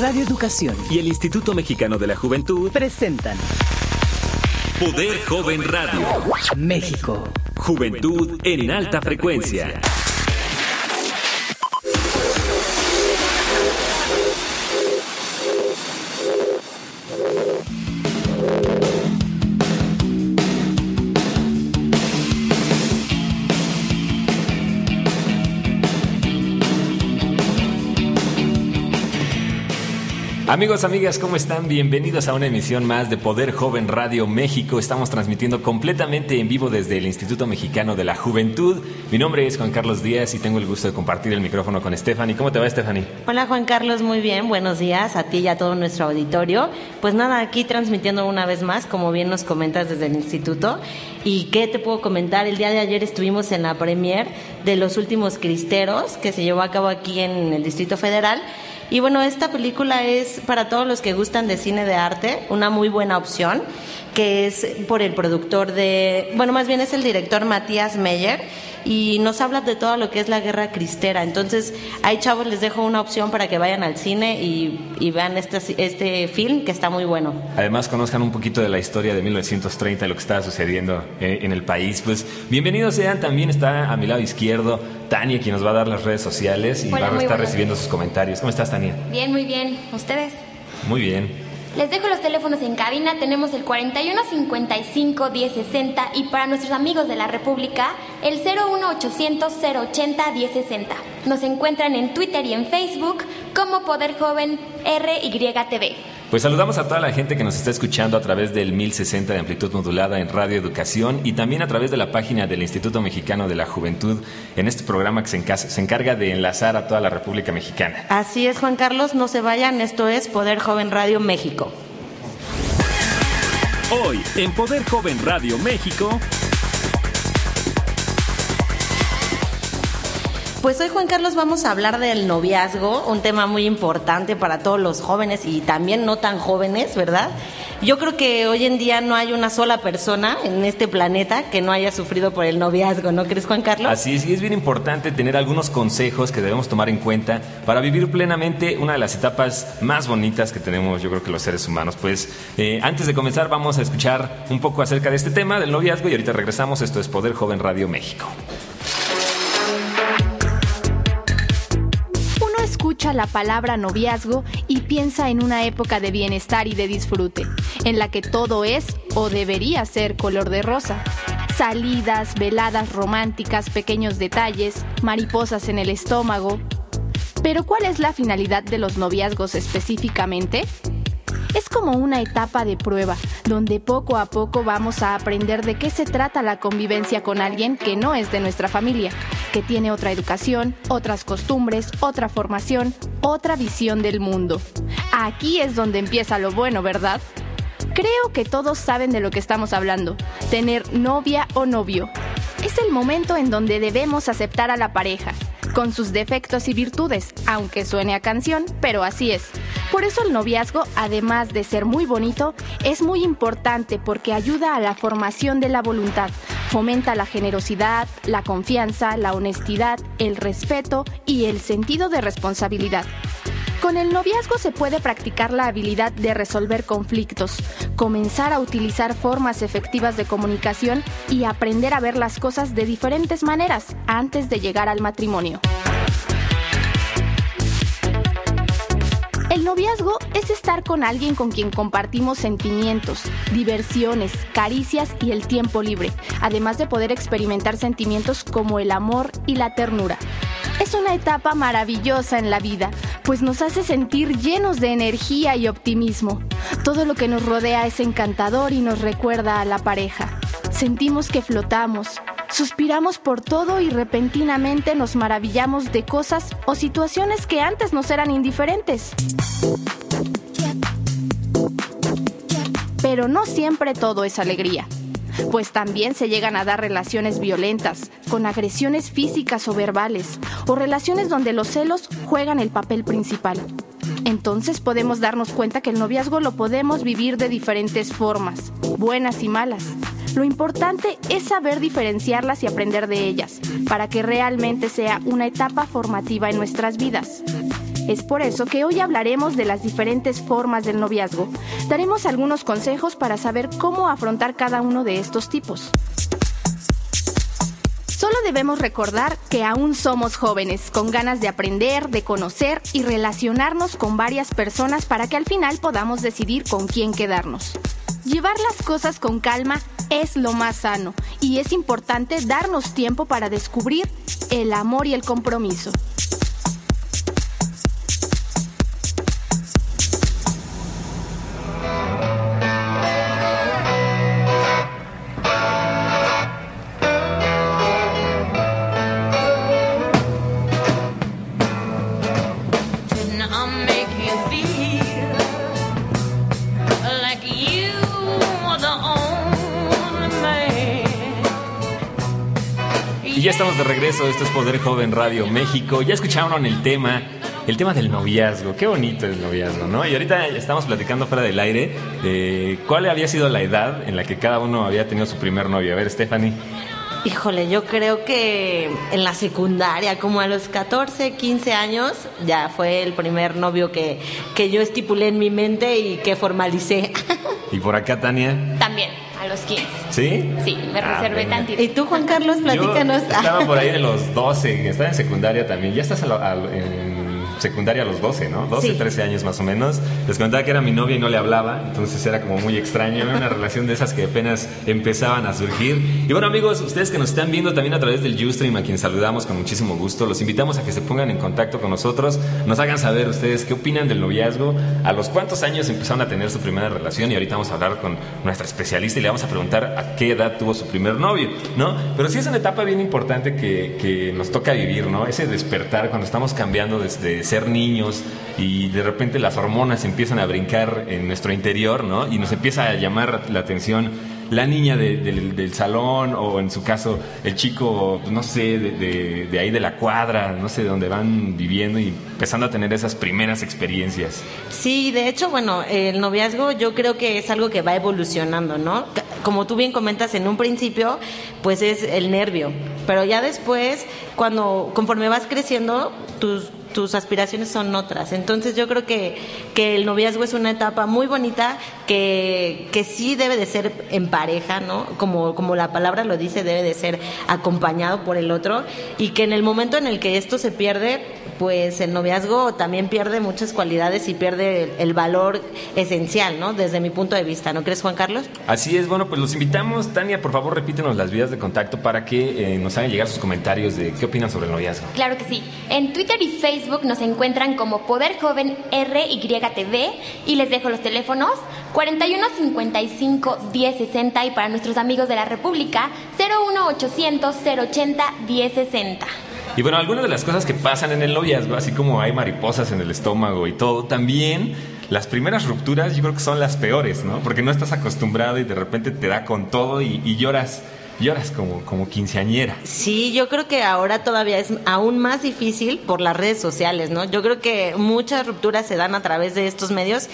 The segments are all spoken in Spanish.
Radio Educación y el Instituto Mexicano de la Juventud presentan Poder Joven Radio. México. Juventud en alta frecuencia. Amigos, amigas, ¿cómo están? Bienvenidos a una emisión más de Poder Joven Radio México. Estamos transmitiendo completamente en vivo desde el Instituto Mexicano de la Juventud. Mi nombre es Juan Carlos Díaz y tengo el gusto de compartir el micrófono con Stephanie. ¿Cómo te va, Stephanie? Hola, Juan Carlos, muy bien. Buenos días a ti y a todo nuestro auditorio. Pues nada, aquí transmitiendo una vez más, como bien nos comentas desde el instituto. ¿Y qué te puedo comentar? El día de ayer estuvimos en la premier de Los Últimos Cristeros, que se llevó a cabo aquí en el Distrito Federal. Y bueno, esta película es para todos los que gustan de cine de arte, una muy buena opción, que es por el productor de, bueno, más bien es el director Matías Meyer y nos habla de todo lo que es la guerra cristera. Entonces, ahí chavos les dejo una opción para que vayan al cine y, vean este, este film que está muy bueno. Además, conozcan un poquito de la historia de 1930, lo que estaba sucediendo eh, en el país. Pues bienvenidos sean, también está a mi lado izquierdo Tania, quien nos va a dar las redes sociales y va a estar recibiendo sus comentarios. ¿Cómo estás, Tania? Bien, muy bien. ¿Ustedes? Muy bien. Les dejo los teléfonos en cabina, tenemos el 41 55 1060 y para nuestros amigos de la República el 01 800 080 1060. Nos encuentran en Twitter y en Facebook como Poder Joven RYTV. Pues saludamos a toda la gente que nos está escuchando a través del 1060 de amplitud modulada en Radio Educación y también a través de la página del Instituto Mexicano de la Juventud en este programa que se, se encarga de enlazar a toda la República Mexicana. Así es, Juan Carlos, no se vayan, esto es Poder Joven Radio México. Hoy, en Poder Joven Radio México, Pues hoy Juan Carlos vamos a hablar del noviazgo, un tema muy importante para todos los jóvenes y también no tan jóvenes, ¿verdad? Yo creo que hoy en día no hay una sola persona en este planeta que no haya sufrido por el noviazgo, ¿no crees Juan Carlos? Así es, y es bien importante tener algunos consejos que debemos tomar en cuenta para vivir plenamente una de las etapas más bonitas que tenemos yo creo que los seres humanos. Pues eh, antes de comenzar vamos a escuchar un poco acerca de este tema del noviazgo y ahorita regresamos. Esto es Poder Joven Radio México. La palabra noviazgo y piensa en una época de bienestar y de disfrute, en la que todo es o debería ser color de rosa. Salidas, veladas románticas, pequeños detalles, mariposas en el estómago. Pero ¿cuál es la finalidad de los noviazgos específicamente? Es como una etapa de prueba, donde poco a poco vamos a aprender de qué se trata la convivencia con alguien que no es de nuestra familia, que tiene otra educación, otras costumbres, otra formación, otra visión del mundo. Aquí es donde empieza lo bueno, ¿verdad? Creo que todos saben de lo que estamos hablando, tener novia o novio. Es el momento en donde debemos aceptar a la pareja, con sus defectos y virtudes, aunque suene a canción, pero así es. Por eso el noviazgo, además de ser muy bonito, es muy importante porque ayuda a la formación de la voluntad, fomenta la generosidad, la confianza, la honestidad, el respeto y el sentido de responsabilidad. Con el noviazgo se puede practicar la habilidad de resolver conflictos, comenzar a utilizar formas efectivas de comunicación y aprender a ver las cosas de diferentes maneras antes de llegar al matrimonio. El noviazgo estar con alguien con quien compartimos sentimientos, diversiones, caricias y el tiempo libre, además de poder experimentar sentimientos como el amor y la ternura. Es una etapa maravillosa en la vida, pues nos hace sentir llenos de energía y optimismo. Todo lo que nos rodea es encantador y nos recuerda a la pareja. Sentimos que flotamos, Suspiramos por todo y repentinamente nos maravillamos de cosas o situaciones que antes nos eran indiferentes. Pero no siempre todo es alegría, pues también se llegan a dar relaciones violentas, con agresiones físicas o verbales, o relaciones donde los celos juegan el papel principal. Entonces podemos darnos cuenta que el noviazgo lo podemos vivir de diferentes formas, buenas y malas. Lo importante es saber diferenciarlas y aprender de ellas, para que realmente sea una etapa formativa en nuestras vidas. Es por eso que hoy hablaremos de las diferentes formas del noviazgo. Daremos algunos consejos para saber cómo afrontar cada uno de estos tipos. Solo debemos recordar que aún somos jóvenes, con ganas de aprender, de conocer y relacionarnos con varias personas para que al final podamos decidir con quién quedarnos. Llevar las cosas con calma es lo más sano y es importante darnos tiempo para descubrir el amor y el compromiso. Y ya estamos de regreso, esto es Poder Joven Radio México. Ya escucharon el tema, el tema del noviazgo. Qué bonito el noviazgo, ¿no? Y ahorita estamos platicando fuera del aire de cuál había sido la edad en la que cada uno había tenido su primer novio. A ver, Stephanie. Híjole, yo creo que en la secundaria, como a los 14, 15 años, ya fue el primer novio que, que yo estipulé en mi mente y que formalicé. ¿Y por acá, Tania? También, a los 15. ¿Sí? Sí, me Ah, reservé venga. tantito. ¿Y tú, Juan Carlos, platícanos? Yo estaba por ahí de los 12, estaba en secundaria también. Ya estás a lo- a- en secundaria a los 12, ¿no? 12, Sí. 13 años más o menos. Les contaba que era mi novia y no le hablaba, entonces era como muy extraño. Era una relación de esas que apenas empezaban a surgir. Y bueno, amigos, ustedes que nos están viendo también a través del Ustream, a quien saludamos con muchísimo gusto, los invitamos a que se pongan en contacto con nosotros, nos hagan saber ustedes qué opinan del noviazgo, a los cuántos años empezaron a tener su primera relación y ahorita vamos a hablar con nuestra especialista y le vamos a preguntar a qué edad tuvo su primer novio, ¿no? Pero sí es una etapa bien importante que, que nos toca vivir, ¿no? Ese despertar cuando estamos cambiando desde ser niños y de repente las hormonas empiezan a brincar en nuestro interior, ¿no? Y nos empieza a llamar la atención la niña de- del- del salón o en su caso el chico, no sé, de, de- de ahí de la cuadra, no sé, de donde van viviendo y empezando a tener esas primeras experiencias. Sí, de hecho, bueno, el noviazgo yo creo que es algo que va evolucionando, ¿no? Como tú bien comentas en un principio, pues es el nervio, pero ya después, cuando conforme vas creciendo, tus tus aspiraciones son otras. Entonces yo creo que, que el noviazgo es una etapa muy bonita que, que sí debe de ser en pareja, ¿no? Como, como la palabra lo dice, debe de ser acompañado por el otro y que en el momento en el que esto se pierde, pues el noviazgo también pierde muchas cualidades y pierde el, el valor esencial, ¿no? Desde mi punto de vista, ¿no crees, Juan Carlos? Así es, bueno, pues los invitamos. Tania, por favor, repítenos las vías de contacto para que eh, nos hagan llegar sus comentarios de qué opinan sobre el noviazgo. Claro que sí. En Twitter y Facebook nos encuentran como Poder Joven RYTV y les dejo los teléfonos 41 55 1060 y para nuestros amigos de la República 01 800 080 1060. Y bueno, algunas de las cosas que pasan en el noviazgo, así como hay mariposas en el estómago y todo, también las primeras rupturas yo creo que son las peores, ¿no? Porque no estás acostumbrado y de repente te da con todo y, y lloras, lloras como, como quinceañera. Sí, yo creo que ahora todavía es aún más difícil por las redes sociales, ¿no? Yo creo que muchas rupturas se dan a través de estos medios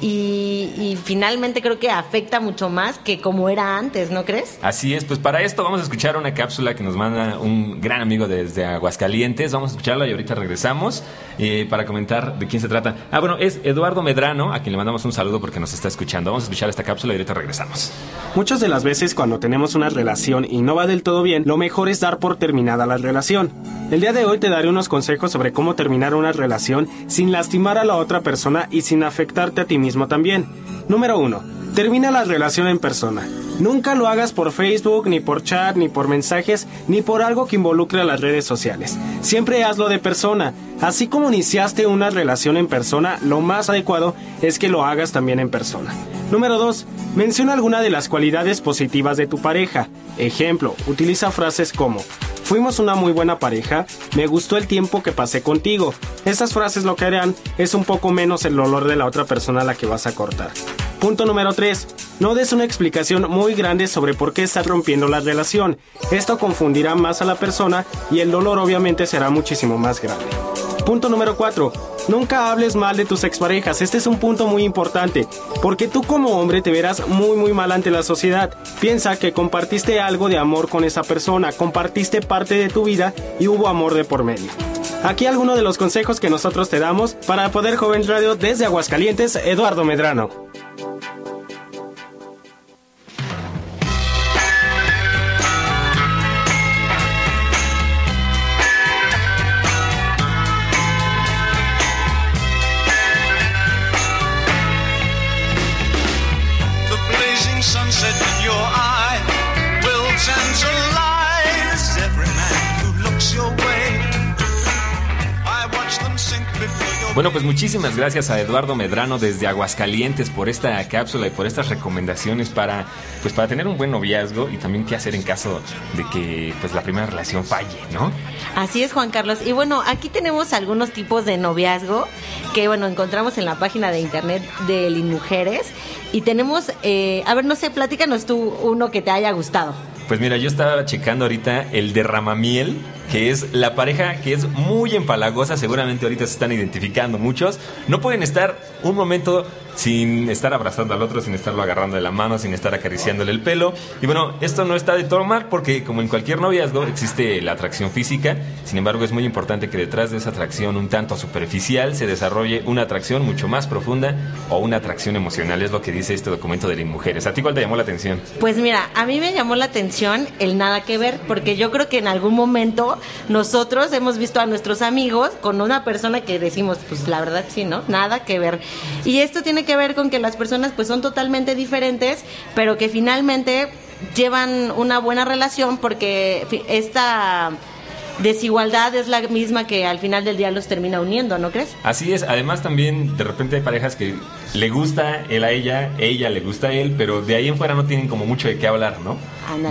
y, y finalmente creo que afecta mucho más que como era antes, ¿no crees? Así es, pues para esto vamos a escuchar una cápsula que nos manda un gran amigo desde Aguascalientes. Vamos a escucharla y ahorita regresamos eh, para comentar de quién se trata. Ah, bueno, es Eduardo Medrano, a quien le mandamos un saludo porque nos está escuchando. Vamos a escuchar esta cápsula y ahorita regresamos. Muchas de las veces cuando tenemos una relación y no va del todo bien, lo mejor es dar por terminada la relación. El día de hoy te daré unos consejos sobre cómo terminar una relación sin lastimar a la otra persona y sin afectarte a ti mismo también. Número 1. Termina la relación en persona. Nunca lo hagas por Facebook, ni por chat, ni por mensajes, ni por algo que involucre a las redes sociales. Siempre hazlo de persona. Así como iniciaste una relación en persona, lo más adecuado es que lo hagas también en persona. Número 2. Menciona alguna de las cualidades positivas de tu pareja. Ejemplo, utiliza frases como Fuimos una muy buena pareja, me gustó el tiempo que pasé contigo. Estas frases lo que harán es un poco menos el dolor de la otra persona a la que vas a cortar. Punto número 3. No des una explicación muy grande sobre por qué estás rompiendo la relación. Esto confundirá más a la persona y el dolor obviamente será muchísimo más grande. Punto número 4. Nunca hables mal de tus exparejas. Este es un punto muy importante, porque tú como hombre te verás muy muy mal ante la sociedad. Piensa que compartiste algo de amor con esa persona, compartiste parte de tu vida y hubo amor de por medio. Aquí algunos de los consejos que nosotros te damos para Poder Joven Radio desde Aguascalientes, Eduardo Medrano. Bueno, pues muchísimas gracias a Eduardo Medrano desde Aguascalientes por esta cápsula y por estas recomendaciones para pues para tener un buen noviazgo y también qué hacer en caso de que pues la primera relación falle, ¿no? Así es, Juan Carlos. Y bueno, aquí tenemos algunos tipos de noviazgo que bueno, encontramos en la página de internet de Mujeres y tenemos eh, a ver, no sé, platícanos tú uno que te haya gustado. Pues mira, yo estaba checando ahorita el derramamiel que es la pareja que es muy empalagosa, seguramente ahorita se están identificando muchos, no pueden estar un momento sin estar abrazando al otro, sin estarlo agarrando de la mano, sin estar acariciándole el pelo. Y bueno, esto no está de todo mal porque como en cualquier noviazgo existe la atracción física, sin embargo es muy importante que detrás de esa atracción un tanto superficial se desarrolle una atracción mucho más profunda o una atracción emocional, es lo que dice este documento de las mujeres. ¿A ti cuál te llamó la atención? Pues mira, a mí me llamó la atención el nada que ver, porque yo creo que en algún momento nosotros hemos visto a nuestros amigos con una persona que decimos, pues la verdad sí, ¿no? Nada que ver. Y esto tiene que ver con que las personas pues son totalmente diferentes, pero que finalmente llevan una buena relación porque esta desigualdad es la misma que al final del día los termina uniendo, ¿no crees? Así es, además también de repente hay parejas que le gusta él a ella, ella le gusta a él, pero de ahí en fuera no tienen como mucho de qué hablar, ¿no?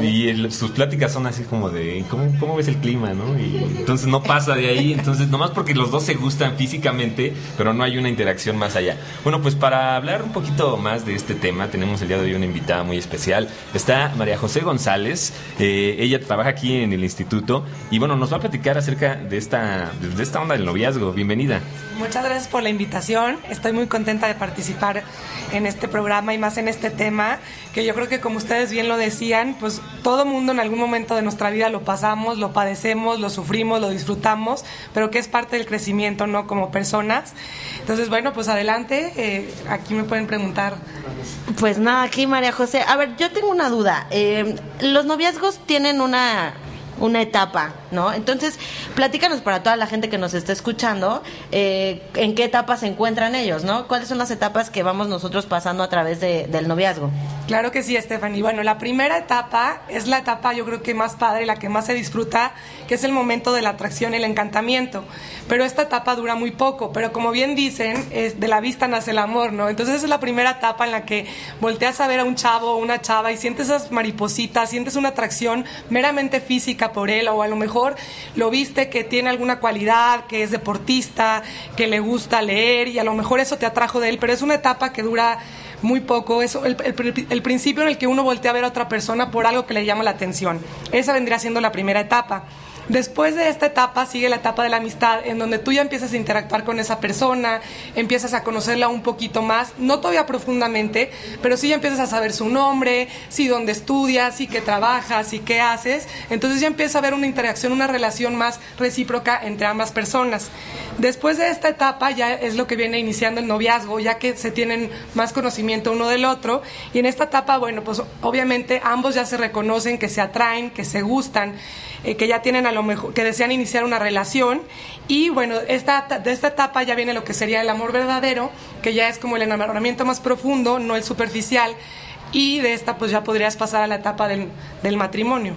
Y sus pláticas son así como de, ¿cómo, ¿cómo, ves el clima, no? Y entonces no pasa de ahí, entonces nomás porque los dos se gustan físicamente, pero no hay una interacción más allá. Bueno, pues para hablar un poquito más de este tema, tenemos el día de hoy una invitada muy especial. Está María José González, eh, ella trabaja aquí en el instituto y bueno, nos va a platicar acerca de esta, de esta onda del noviazgo. Bienvenida. Muchas gracias por la invitación, estoy muy contenta de participar en este programa y más en este tema, que yo creo que como ustedes bien lo decían, pues todo mundo en algún momento de nuestra vida lo pasamos, lo padecemos, lo sufrimos, lo disfrutamos, pero que es parte del crecimiento, ¿no? Como personas. Entonces, bueno, pues adelante, eh, aquí me pueden preguntar. Pues nada, aquí María José. A ver, yo tengo una duda. Eh, los noviazgos tienen una una etapa, ¿no? Entonces, platícanos para toda la gente que nos está escuchando, eh, en qué etapa se encuentran ellos, ¿no? ¿Cuáles son las etapas que vamos nosotros pasando a través del noviazgo? Claro que sí, Stephanie. Bueno, la primera etapa es la etapa yo creo que más padre, la que más se disfruta, que es el momento de la atracción y el encantamiento. Pero esta etapa dura muy poco, pero como bien dicen, es de la vista nace el amor, ¿no? Entonces es la primera etapa en la que volteas a ver a un chavo o una chava y sientes esas maripositas, sientes una atracción meramente física por él o a lo mejor lo viste que tiene alguna cualidad, que es deportista, que le gusta leer y a lo mejor eso te atrajo de él, pero es una etapa que dura muy poco, es el, el, principio en el que uno voltea a ver a otra persona por algo que le llama la atención. Esa vendría siendo la primera etapa. Después de esta etapa sigue la etapa de la amistad, en donde tú ya empiezas a interactuar con esa persona, empiezas a conocerla un poquito más, no todavía profundamente, pero sí ya empiezas a saber su nombre, sí dónde estudias, sí qué trabajas, y qué haces. Entonces ya empieza a haber una interacción, una relación más recíproca entre ambas personas. Después de esta etapa ya es lo que viene iniciando el noviazgo, ya que se tienen más conocimiento uno del otro. Y en esta etapa, bueno, pues obviamente ambos ya se reconocen, que se atraen, que se gustan. Eh, que ya tienen a lo mejor, que desean iniciar una relación. Y bueno, esta, de esta etapa ya viene lo que sería el amor verdadero, que ya es como el enamoramiento más profundo, no el superficial. Y de esta pues ya podrías pasar a la etapa del, del matrimonio.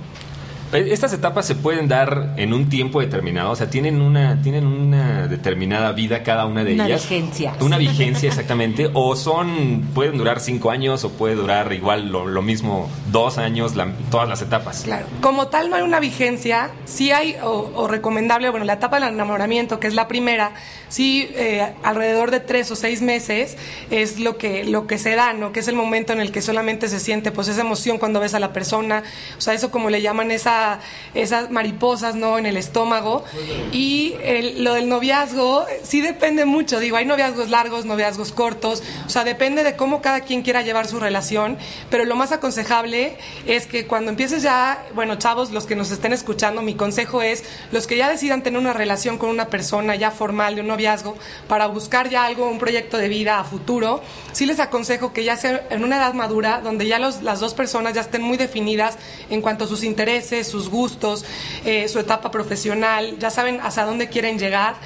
Eh, estas etapas se pueden dar en un tiempo determinado, o sea, tienen una, tienen una determinada vida cada una de ellas. Una vigencia. Una vigencia, exactamente. o son, pueden durar cinco años o puede durar igual lo, mismo dos años, todas las etapas. Claro. Como tal no hay una vigencia, sí hay, o, recomendable, bueno, la etapa del enamoramiento, que es la primera, sí eh, alrededor de tres o seis meses es lo que, lo que se da, ¿no? Que es el momento en el que solamente se siente pues esa emoción cuando ves a la persona, o sea, eso como le llaman esa esa, esas mariposas, ¿no? En el estómago. Y lo del noviazgo sí depende mucho. Digo, hay noviazgos largos, noviazgos cortos. O sea, depende de cómo cada quien quiera llevar su relación. Pero lo más aconsejable es que cuando empieces ya, bueno, chavos, los que nos estén escuchando, mi consejo es los que ya decidan tener una relación con una persona ya formal de un noviazgo para buscar ya algo, un proyecto de vida a futuro, sí les aconsejo que ya sea en una edad madura, donde ya los, las dos personas ya estén muy definidas en cuanto a sus intereses, sus gustos, eh, su etapa profesional, ya saben hasta dónde quieren llegar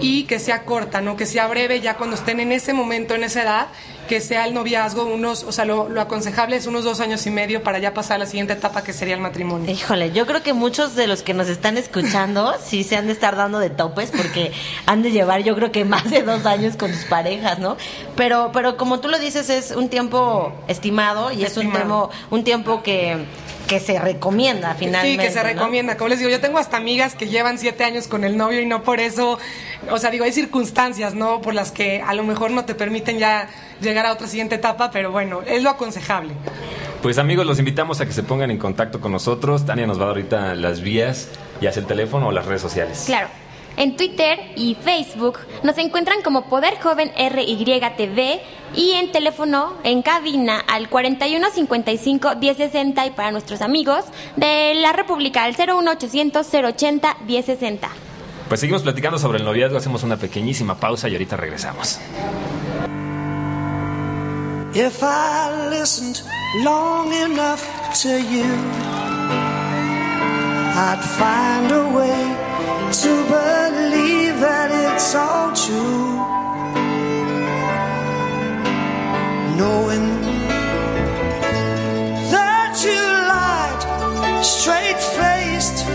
y que sea corta, ¿no? Que sea breve ya cuando estén en ese momento, en esa edad que sea el noviazgo unos, o sea, lo, aconsejable es unos dos años y medio para ya pasar a la siguiente etapa que sería el matrimonio. Híjole, yo creo que muchos de los que nos están escuchando sí se han de estar dando de topes porque han de llevar yo creo que más de dos años con sus parejas, ¿no? Pero, pero como tú lo dices, es un tiempo estimado y es un tiempo, un tiempo que que se recomienda finalmente. Sí, que se recomienda. Como les digo, yo tengo hasta amigas que llevan siete años con el novio y no por eso, o sea, digo, hay circunstancias, ¿no? Por las que a lo mejor no te permiten ya llegar a otra siguiente etapa, pero bueno, es lo aconsejable. Pues amigos, los invitamos a que se pongan en contacto con nosotros. Tania nos va a dar ahorita las vías, ya sea el teléfono o las redes sociales. Claro. En Twitter y Facebook nos encuentran como Poder Joven RYTV y en teléfono en cabina al 4155 1060 y para nuestros amigos de la República al 01800 080 1060. Pues seguimos platicando sobre el noviazgo, hacemos una pequeñísima pausa y ahorita regresamos. If I listened long enough to you, I'd find a way to believe that it's all true. Knowing that you lied straight faced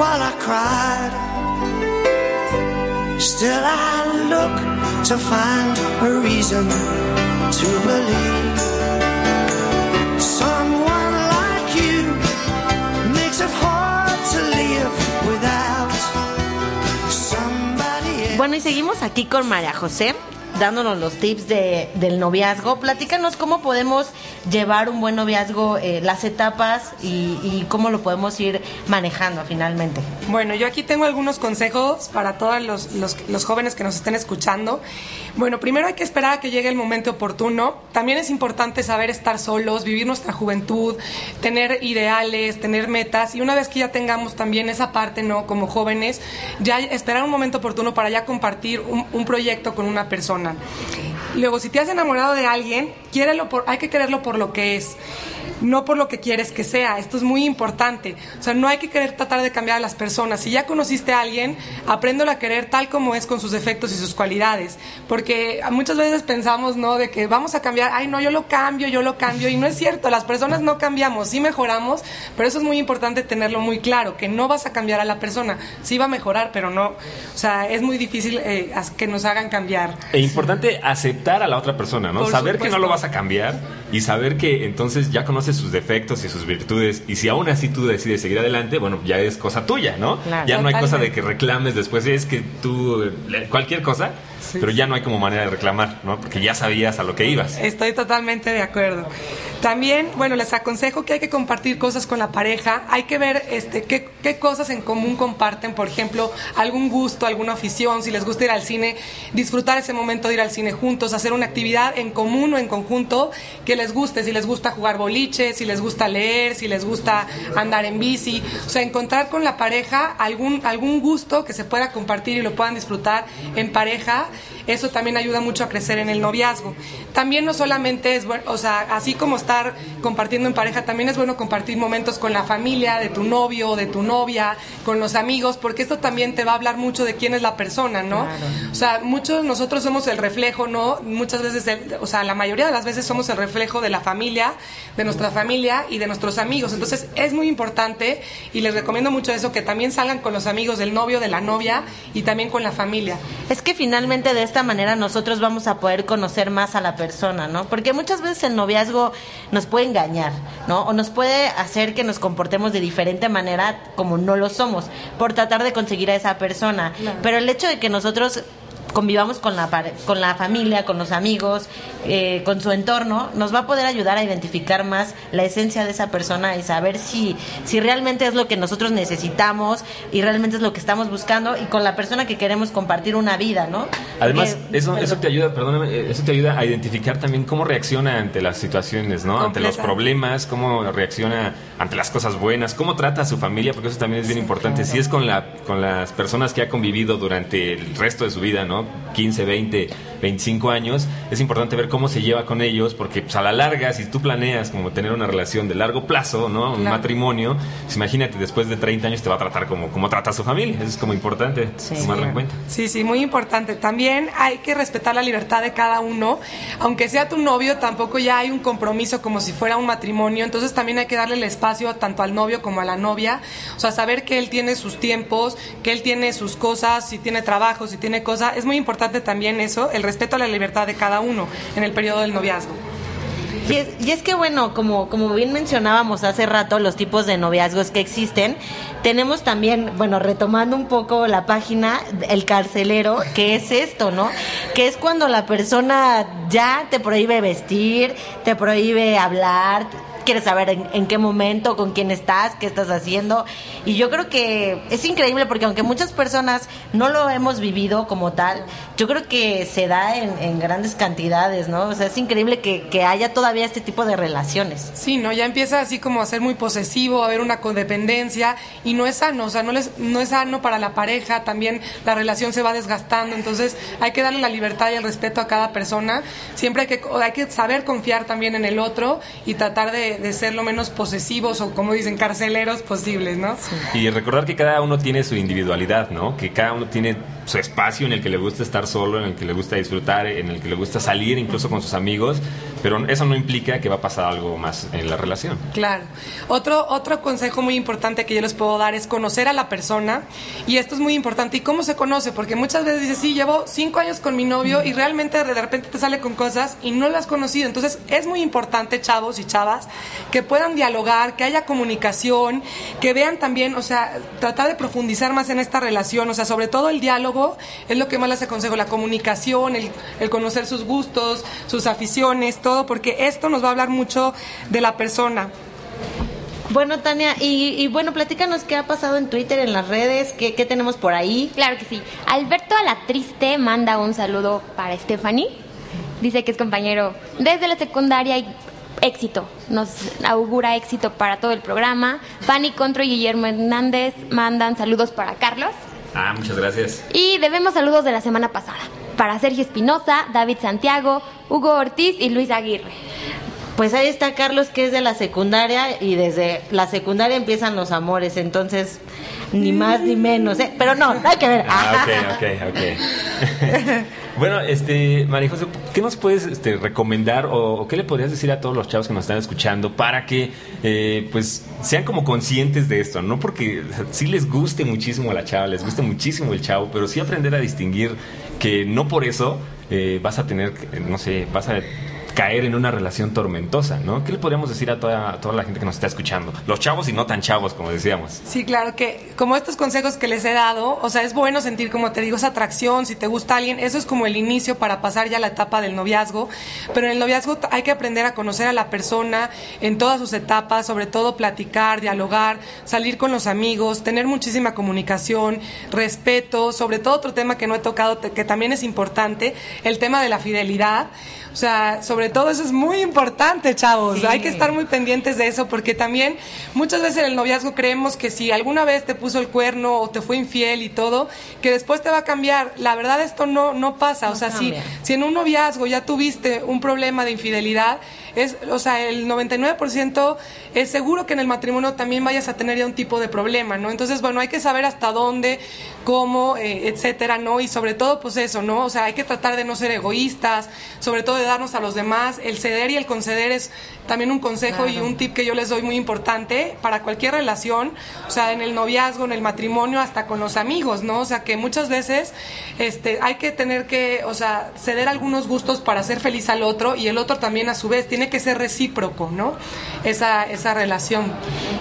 while I cried. Still, I look to find a reason to believe. Bueno, y seguimos aquí con María José dándonos los tips de, del noviazgo. Platícanos cómo podemos llevar un buen noviazgo, eh, las etapas y, cómo lo podemos ir manejando finalmente. Bueno, yo aquí tengo algunos consejos para todos los, los, jóvenes que nos estén escuchando. Bueno, primero hay que esperar a que llegue el momento oportuno. También es importante saber estar solos, vivir nuestra juventud, tener ideales, tener metas y una vez que ya tengamos también esa parte, ¿no? Como jóvenes, ya esperar un momento oportuno para ya compartir un proyecto con una persona. Luego, si te has enamorado de alguien, por, hay que quererlo por lo que es no por lo que quieres que sea. Esto es muy importante. O sea, no hay que querer tratar de cambiar a las personas. Si ya conociste a alguien, apréndelo a querer tal como es con sus defectos y sus cualidades. Porque muchas veces pensamos, ¿no? De que vamos a cambiar, ay, no, yo lo cambio, yo lo cambio. Y no es cierto, las personas no cambiamos, sí mejoramos, pero eso es muy importante tenerlo muy claro, que no vas a cambiar a la persona. Sí va a mejorar, pero no. O sea, es muy difícil eh, que nos hagan cambiar. Es importante aceptar a la otra persona, ¿no? saber que no lo vas a cambiar y saber que entonces ya conoces sus defectos y sus virtudes. Y si aún así tú decides seguir adelante, bueno, ya es cosa tuya, ¿no? ya no hay cosa de que reclames después. Es que tú, cualquier cosa, pero ya no hay como manera de reclamar, ¿no? Porque ya sabías a lo que ibas. Estoy totalmente de acuerdo. También, bueno, les aconsejo que hay que compartir cosas con la pareja, hay que ver este, qué, qué cosas en común comparten, por ejemplo, algún gusto, alguna afición, si les gusta ir al cine, disfrutar ese momento de ir al cine juntos, hacer una actividad en común o en conjunto que les guste, si les gusta jugar boliche, si les gusta leer, si les gusta andar en bici, o sea, encontrar con la pareja algún, algún gusto que se pueda compartir y lo puedan disfrutar en pareja eso también ayuda mucho a crecer en el noviazgo. También no solamente es bueno, o sea, así como estar compartiendo en pareja, también es bueno compartir momentos con la familia, de tu novio, de tu novia, con los amigos, porque esto también te va a hablar mucho de quién es la persona, ¿no? O sea, muchos nosotros somos el reflejo, ¿no? Muchas veces, o sea, la mayoría de las veces somos el reflejo de la familia, de nuestra familia y de nuestros amigos. Entonces, es muy importante y les recomiendo mucho eso, que también salgan con los amigos del novio, de la novia y también con la familia. Es que finalmente de esta manera nosotros vamos a poder conocer más a la persona, ¿no? Porque muchas veces el noviazgo nos puede engañar, ¿no? O nos puede hacer que nos comportemos de diferente manera como no lo somos, por tratar de conseguir a esa persona. Pero el hecho de que nosotros convivamos con la, con la familia, con los amigos, eh, con su entorno, nos va a poder ayudar a identificar más la esencia de esa persona y saber si, si realmente es lo que nosotros necesitamos y realmente es lo que estamos buscando y con la persona que queremos compartir una vida, ¿no? Además, eso, eso te ayuda, perdóname, eh, eso te ayuda a identificar también cómo reacciona ante las situaciones, ¿no? Ante los problemas, cómo reacciona ante las cosas buenas, cómo trata a su familia, porque eso también es bien importante. Si es con, la, con las personas que ha convivido durante el resto de su vida, ¿no? 15, 20, 25 años, es importante ver cómo se lleva con ellos, porque pues, a la larga, si tú planeas como tener una relación de largo plazo, ¿no? Un matrimonio, pues, imagínate, después de 30 años te va a tratar como, como trata a su familia. Eso es como importante tomarlo en cuenta. Sí, sí, muy importante. También hay que respetar la libertad de cada uno. Aunque sea tu novio, tampoco ya hay un compromiso como si fuera un matrimonio. Entonces también hay que darle el espacio tanto al novio como a la novia. O sea, saber que él tiene sus tiempos, que él tiene sus cosas, si tiene trabajo, si tiene cosas. Es muy importante también eso, el respeto a la libertad de cada uno en el periodo del noviazgo. Y es, que bueno, como, como bien mencionábamos hace rato, los tipos de noviazgos que existen, tenemos también, bueno, retomando un poco la página, el carcelero, que es esto, ¿no? Que es cuando la persona ya te prohíbe vestir, te prohíbe hablar, quieres saber en, qué momento, con quién estás, qué estás haciendo. Y yo creo que es increíble porque aunque muchas personas no lo hemos vivido como tal, yo creo que se da en, grandes cantidades, ¿no? O sea, es increíble que, haya todavía este tipo de relaciones. Sí, ¿no? Ya empieza así como a ser muy posesivo, a haber una codependencia y no es sano, o sea, no, les, no es sano para la pareja, también la relación se va desgastando, entonces hay que darle la libertad y el respeto a cada persona, siempre hay que, hay que saber confiar también en el otro y tratar de, de, ser lo menos posesivos o como dicen, carceleros posibles, ¿no? Y recordar que cada uno tiene su individualidad, ¿no? Que cada uno tiene su espacio en el que le gusta estar solo, en el que le gusta disfrutar, en el que le gusta salir incluso con sus amigos, pero eso no implica que va a pasar algo más en la relación. Claro. Otro, otro consejo muy importante que yo les puedo dar es conocer a la persona y esto es muy importante. ¿Y cómo se conoce? Porque muchas veces dices, sí, llevo cinco años con mi novio y realmente de repente te sale con cosas y no lo has conocido. Entonces es muy importante, chavos y chavas, que puedan dialogar, que haya comunicación, que vean también, o sea, tratar de profundizar más en esta relación, o sea, sobre todo el diálogo es lo que más les aconsejo, la comunicación, el, conocer sus gustos, sus aficiones, todo, porque esto nos va a hablar mucho de la persona. Bueno, Tania, y, bueno, platícanos qué ha pasado en Twitter, en las redes, qué, tenemos por ahí. Claro que sí. Alberto a la Triste manda un saludo para Stephanie. Dice que es compañero desde la secundaria y éxito. Nos augura éxito para todo el programa. Fanny Contro y Guillermo Hernández mandan saludos para Carlos. Ah, muchas gracias. Y debemos saludos de la semana pasada. Para Sergio Espinosa, David Santiago, Hugo Ortiz y Luis Aguirre. Pues ahí está Carlos, que es de la secundaria y desde la secundaria empiezan los amores, entonces ni más ni menos, ¿eh? Pero no, hay que ver. Ah, ok, ok, ok. bueno, este, María José, ¿qué nos puedes este, recomendar o, qué le podrías decir a todos los chavos que nos están escuchando para que, eh, pues, sean como conscientes de esto? No porque sí les guste muchísimo la chava, les guste muchísimo el chavo, pero sí aprender a distinguir que no por eso eh, vas a tener, no sé, vas a caer en una relación tormentosa, ¿no? ¿Qué le podríamos decir a toda, toda la gente que nos está escuchando? Los chavos y no tan chavos, como decíamos. Sí, claro, que como estos consejos que les he dado, o sea, es bueno sentir, como te digo, esa atracción, si te gusta alguien, eso es como el inicio para pasar ya la etapa del noviazgo, pero en el noviazgo hay que aprender a conocer a la persona en todas sus etapas, sobre todo platicar, dialogar, salir con los amigos, tener muchísima comunicación, respeto, sobre todo otro tema que no he tocado, que también es importante, el tema de la fidelidad. O sea, sobre todo eso es muy importante, chavos. Hay que estar muy pendientes de eso porque también muchas veces en el noviazgo creemos que si alguna vez te puso el cuerno o te fue infiel y todo, que después te va a cambiar. La verdad esto no, no pasa. o sea, si, si en un noviazgo ya tuviste un problema de infidelidad, es, o sea, el 99% es seguro que en el matrimonio también vayas a tener ya un tipo de problema, ¿no? Entonces, bueno, hay que saber hasta dónde, cómo, eh, etcétera, ¿no? Y sobre todo, pues eso, ¿no? O sea, hay que tratar de no ser egoístas, sobre todo de darnos a los demás. El ceder y el conceder es también un consejo y un tip que yo les doy muy importante para cualquier relación, o sea, en el noviazgo, en el matrimonio, hasta con los amigos, ¿no? O sea, que muchas veces este, hay que tener que, o sea, ceder algunos gustos para hacer feliz al otro y el otro también a su vez tiene que ser recíproco, ¿no? Esa, esa relación.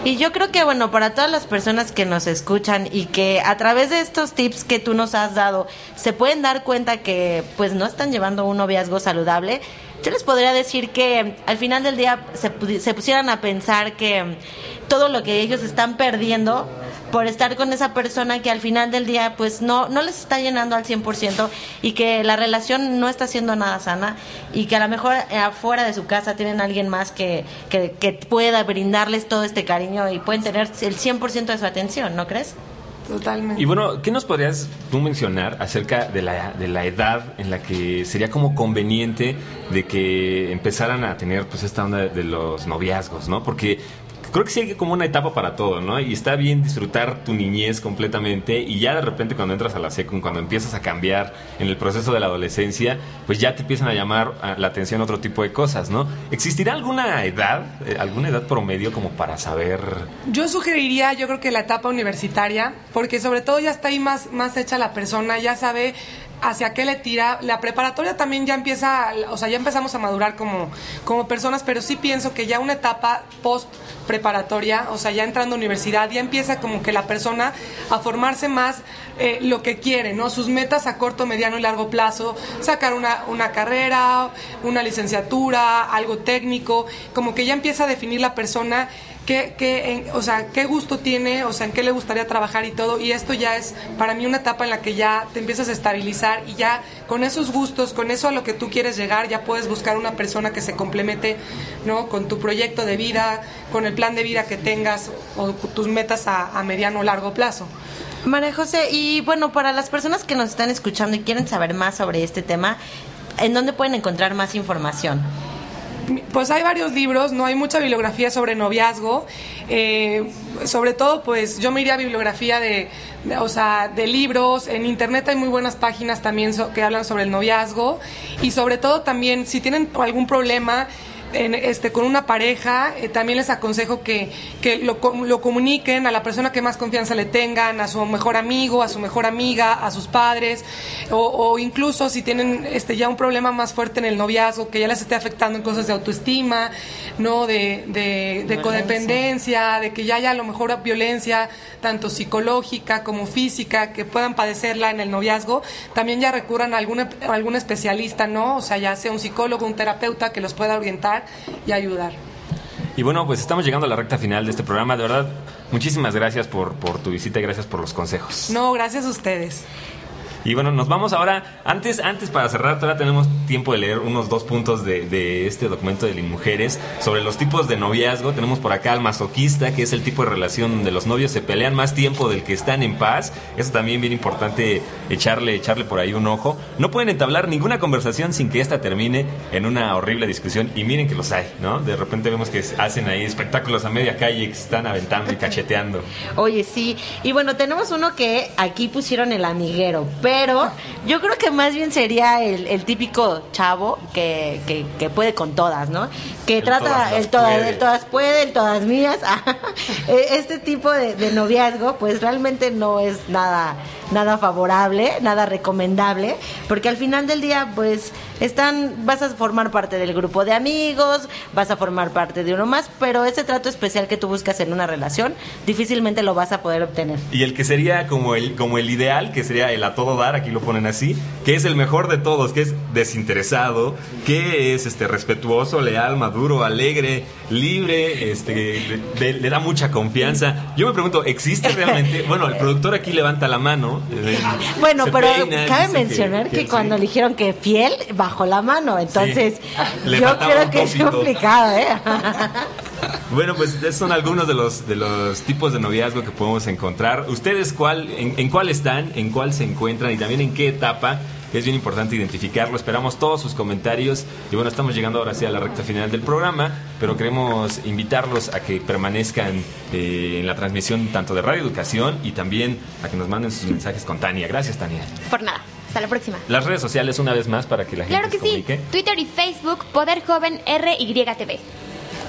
Y yo creo que, bueno, para todas las personas que nos escuchan y que a través de estos tips que tú nos has dado, se pueden dar cuenta que pues no están llevando un noviazgo saludable, yo les podría decir que al final del día se, se pusieran a pensar que todo lo que ellos están perdiendo por estar con esa persona que al final del día pues no, no les está llenando al 100% y que la relación no está siendo nada sana y que a lo mejor afuera de su casa tienen alguien más que, que, que pueda brindarles todo este cariño y pueden tener el 100% de su atención, ¿no crees? Totalmente. Y bueno, ¿qué nos podrías tú mencionar acerca de la, de la edad en la que sería como conveniente de que empezaran a tener pues esta onda de los noviazgos, ¿no? Porque creo que sí hay como una etapa para todo, ¿no? Y está bien disfrutar tu niñez completamente y ya de repente cuando entras a la secu, cuando empiezas a cambiar en el proceso de la adolescencia, pues ya te empiezan a llamar la atención otro tipo de cosas, ¿no? ¿Existirá alguna edad, eh, alguna edad promedio como para saber? Yo sugeriría, yo creo que la etapa universitaria, porque sobre todo ya está ahí más, más hecha la persona, ya sabe hacia qué le tira. La preparatoria también ya empieza, o sea, ya empezamos a madurar como, como personas, pero sí pienso que ya una etapa post preparatoria, o sea, ya entrando a universidad, ya empieza como que la persona a formarse más eh, lo que quiere, ¿no? Sus metas a corto, mediano y largo plazo, sacar una, una carrera, una licenciatura, algo técnico, como que ya empieza a definir la persona qué, qué, o sea, qué gusto tiene, o sea, en qué le gustaría trabajar y todo. Y esto ya es para mí una etapa en la que ya te empiezas a estabilizar y ya con esos gustos, con eso a lo que tú quieres llegar, ya puedes buscar una persona que se complemente, ¿no? Con tu proyecto de vida, con el plan de vida que tengas o tus metas a, a mediano o largo plazo. María José, y bueno, para las personas que nos están escuchando y quieren saber más sobre este tema, ¿en dónde pueden encontrar más información? pues hay varios libros, no hay mucha bibliografía sobre noviazgo, eh, sobre todo pues yo me iría a bibliografía de, o sea, de libros, en internet hay muy buenas páginas también que hablan sobre el noviazgo. Y sobre todo también si tienen algún problema este, con una pareja, eh, también les aconsejo que, que lo, lo, comuniquen a la persona que más confianza le tengan, a su mejor amigo, a su mejor amiga, a sus padres, o, incluso si tienen este, ya un problema más fuerte en el noviazgo, que ya les esté afectando en cosas de autoestima, ¿no? de, de, codependencia, de que ya haya a lo mejor violencia, tanto psicológica como física, que puedan padecerla en el noviazgo, también ya recurran a algún, algún especialista, ¿no? O sea, ya sea un psicólogo, un terapeuta que los pueda orientar y ayudar. Y bueno, pues estamos llegando a la recta final de este programa. De verdad, muchísimas gracias por, por tu visita y gracias por los consejos. No, gracias a ustedes. Y bueno, nos vamos ahora. Antes, antes para cerrar, todavía tenemos tiempo de leer unos dos puntos de, de este documento de Mujeres sobre los tipos de noviazgo. Tenemos por acá al masoquista, que es el tipo de relación donde los novios se pelean más tiempo del que están en paz. Eso también bien importante echarle, echarle por ahí un ojo. No pueden entablar ninguna conversación sin que esta termine en una horrible discusión. Y miren que los hay, ¿no? De repente vemos que hacen ahí espectáculos a media calle que están aventando y cacheteando. Oye, sí. Y bueno, tenemos uno que aquí pusieron el amiguero, pero yo creo que más bien sería el, típico chavo que, que, puede con todas, ¿no? Que trata el todas, el todas puede, el todas mías. E, este tipo de, de noviazgo, pues realmente no es nada nada favorable, nada recomendable, porque al final del día, pues, están, vas a formar parte del grupo de amigos, vas a formar parte de uno más, pero ese trato especial que tú buscas en una relación, difícilmente lo vas a poder obtener. Y el que sería como el, como el ideal, que sería el a todo dar, aquí lo ponen así, que es el mejor de todos, que es desinteresado, que es este respetuoso, leal, maduro, alegre, libre, este, le da mucha confianza. Yo me pregunto, ¿existe realmente? Bueno, el productor aquí levanta la mano bueno, pero cabe mencionar que, cuando dijeron que fiel, bajó la mano. Entonces, yo creo que es complicado, ¿eh? Bueno, pues esos son algunos de los, de los tipos de noviazgo que podemos encontrar. ¿Ustedes cuál, en, cuál están, en cuál se encuentran y también en qué etapa? Es bien importante identificarlo. Esperamos todos sus comentarios. Y bueno, estamos llegando ahora sí a la recta final del programa, pero queremos invitarlos a que permanezcan eh, en la transmisión tanto de Radio Educación y también a que nos manden sus mensajes con Tania. Gracias, Tania. Por nada. Hasta la próxima. Las redes sociales una vez más para que la gente Claro que se sí. Twitter y Facebook, Poder Joven RYTV.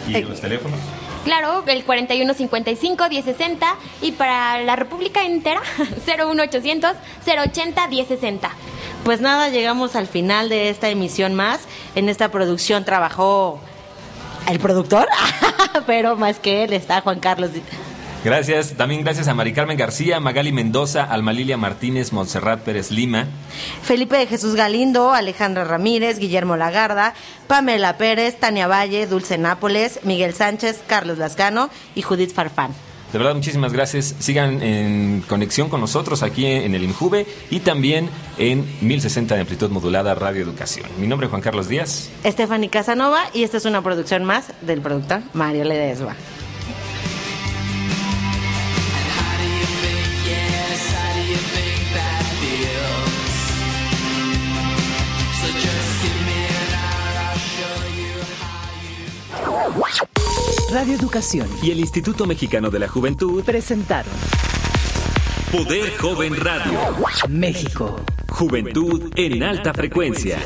Y los teléfonos. Claro, el 4155-1060 y para la República entera, 01800 080 1060. Pues nada, llegamos al final de esta emisión más. En esta producción trabajó el productor, pero más que él está Juan Carlos. Gracias. También gracias a Mari Carmen García, Magali Mendoza, Alma Lilia Martínez, Montserrat Pérez Lima. Felipe de Jesús Galindo, Alejandra Ramírez, Guillermo Lagarda, Pamela Pérez, Tania Valle, Dulce Nápoles, Miguel Sánchez, Carlos Lascano y Judith Farfán. De verdad, muchísimas gracias. Sigan en conexión con nosotros aquí en el INJUVE y también en 1060 de amplitud modulada Radio Educación. Mi nombre es Juan Carlos Díaz. Stephanie Casanova y esta es una producción más del productor Mario Ledesma. Radio Educación y el Instituto Mexicano de la Juventud presentaron Poder Joven Radio. México. Juventud en alta frecuencia.